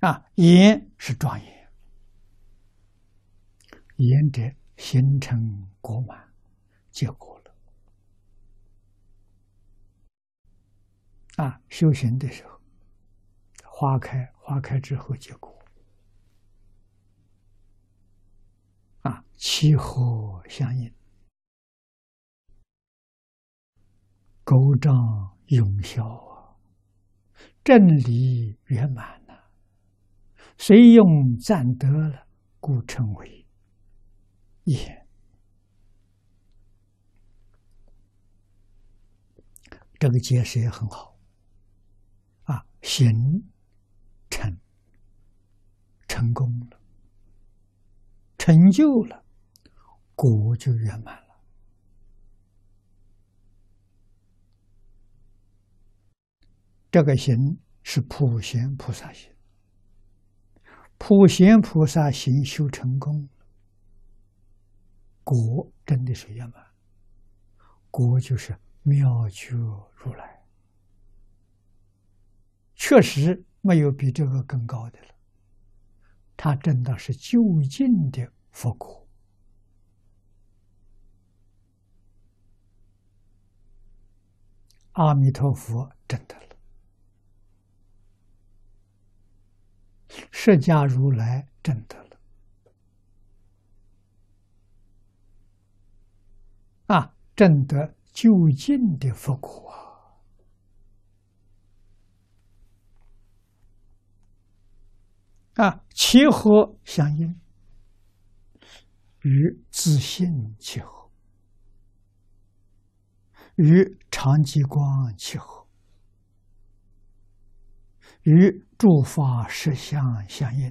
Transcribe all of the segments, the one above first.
啊，言是庄严，言者形成果满，结果了。啊，修行的时候，花开花开之后结果。啊，气候相应，勾张永消啊，正理圆满谁。用暂得了，故称为也。这个解释也很好啊，行成成功了。成就了，果就圆满了。这个行是普贤菩萨行，普贤菩萨行修成功，果真的是圆满。果就是妙觉如来，确实没有比这个更高的了。他真的是究竟的。佛果，阿弥陀佛真的了，释迦如来真的了，啊，证得究竟的佛果。啊，啊，其和相应？与自信契合，与长吉光契合，与诸法实相相应。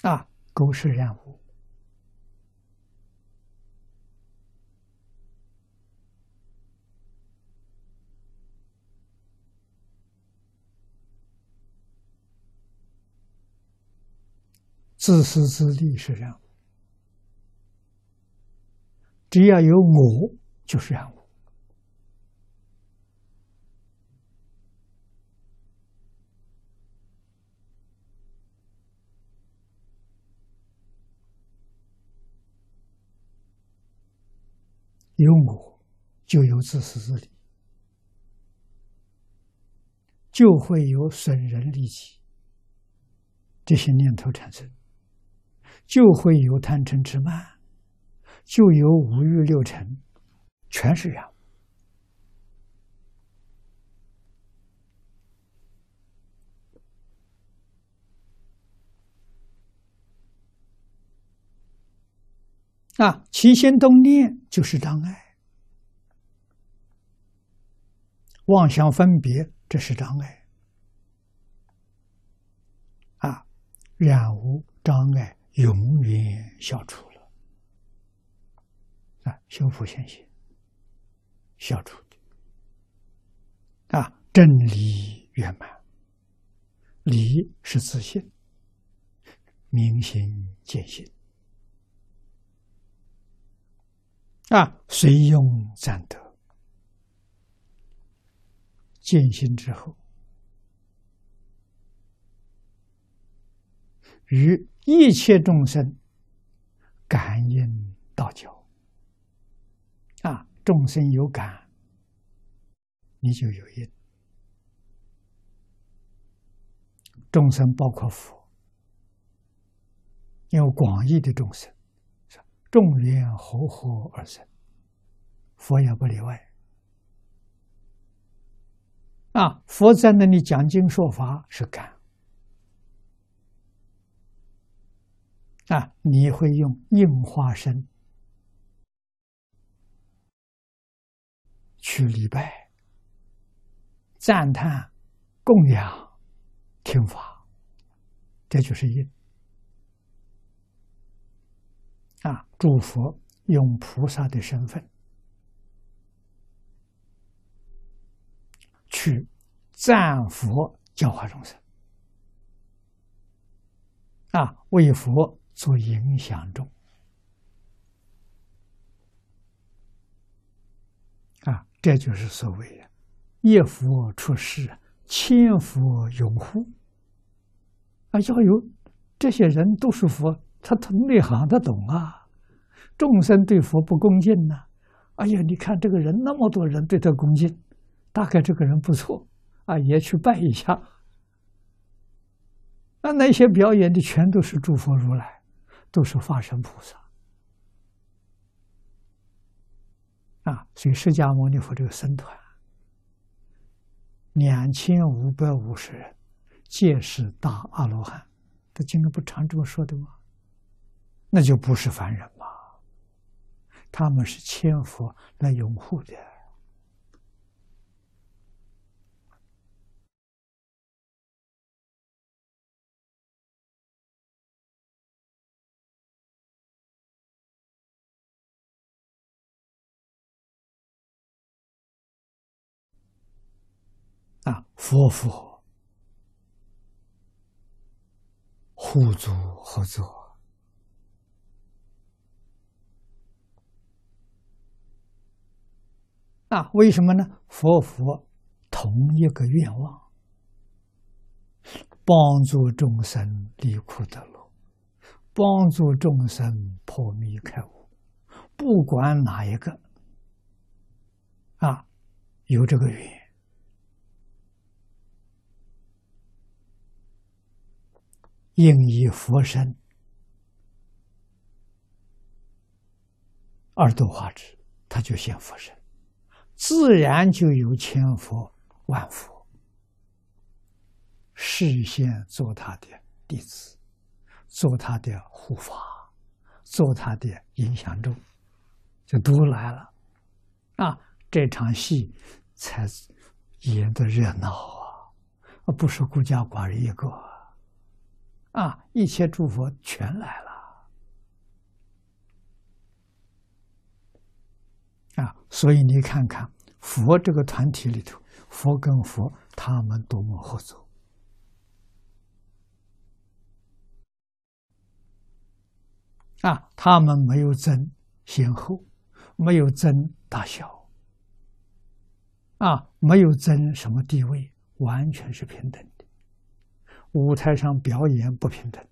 啊，狗是然物，自私自利是人物，只要有我就是人物。有我，就有自私自利，就会有损人利己这些念头产生。就会有贪嗔痴慢，就有五欲六尘，全是样啊！起心动念就是障碍，妄想分别这是障碍啊！染污障碍。永远消除了啊！修复现行，消除的啊！真理圆满，理是自信，明心见性啊！随用暂得，见性之后，与。一切众生感应道交啊，众生有感，你就有因。众生包括佛，有广义的众生，众缘和合而生，佛也不例外。啊，佛在那里讲经说法是感。啊！你会用应化身去礼拜、赞叹、供养、听法，这就是应。啊！诸佛用菩萨的身份去赞佛、教化众生，啊，为佛。做影响中啊，这就是所谓的一佛出世，千佛拥护。啊，要有这些人都是佛，他他内行，他懂啊。众生对佛不恭敬呢？哎呀，你看这个人那么多人对他恭敬，大概这个人不错啊，也去拜一下。那那些表演的全都是诸佛如来，都是化身菩萨。啊，所以释迦牟尼佛这个僧团，两千五百五十人，皆是大阿罗汉。他经常不常这么说的吗？那就不是凡人嘛。他们是千佛来拥护的。啊，佛佛互助合作啊？为什么呢？佛佛同一个愿望，帮助众生离苦得乐，帮助众生破迷开悟。不管哪一个啊，有这个缘。应以佛身而度化之，他就现佛身，自然就有千佛万佛事先做他的弟子，做他的护法，做他的影响众，就都来了。啊，这场戏才演的热闹啊，而不是孤家寡人一个。啊！一切诸佛全来了，啊！所以你看看佛这个团体里头，佛跟佛他们多么合作啊！他们没有争先后，没有争大小，啊，没有争什么地位，完全是平等的。舞台上表演不平等，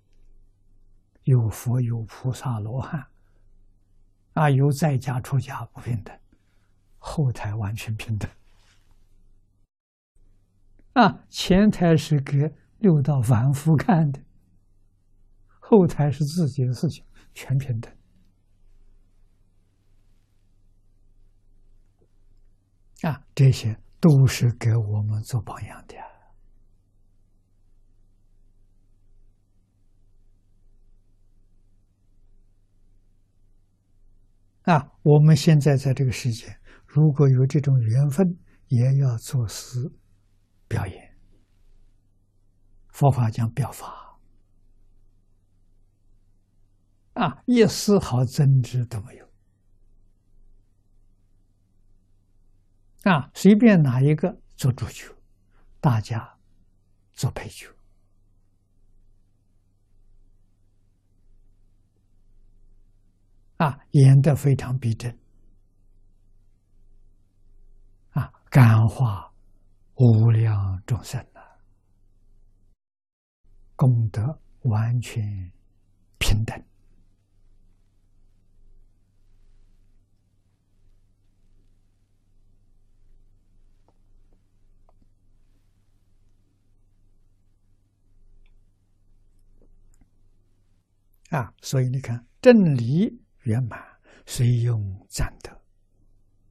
有佛有菩萨罗汉，啊，有在家出家不平等，后台完全平等，啊，前台是给六道凡夫看的，后台是自己的事情，全平等，啊，这些都是给我们做榜样的。啊，我们现在在这个世界，如果有这种缘分，也要做诗表演。佛法讲表法，啊，一丝毫争执都没有。啊，随便哪一个做主角，大家做配角。啊，演得非常逼真，感化无量众生呐，功德完全平等。啊，所以你看真理。圆满，虽用赞德，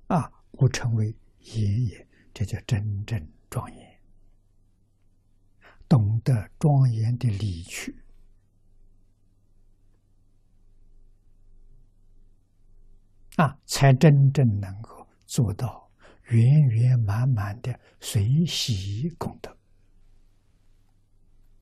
啊，故称为爷爷。这叫真正庄严，懂得庄严的离去，啊，才真正能够做到圆圆满满的随喜功德。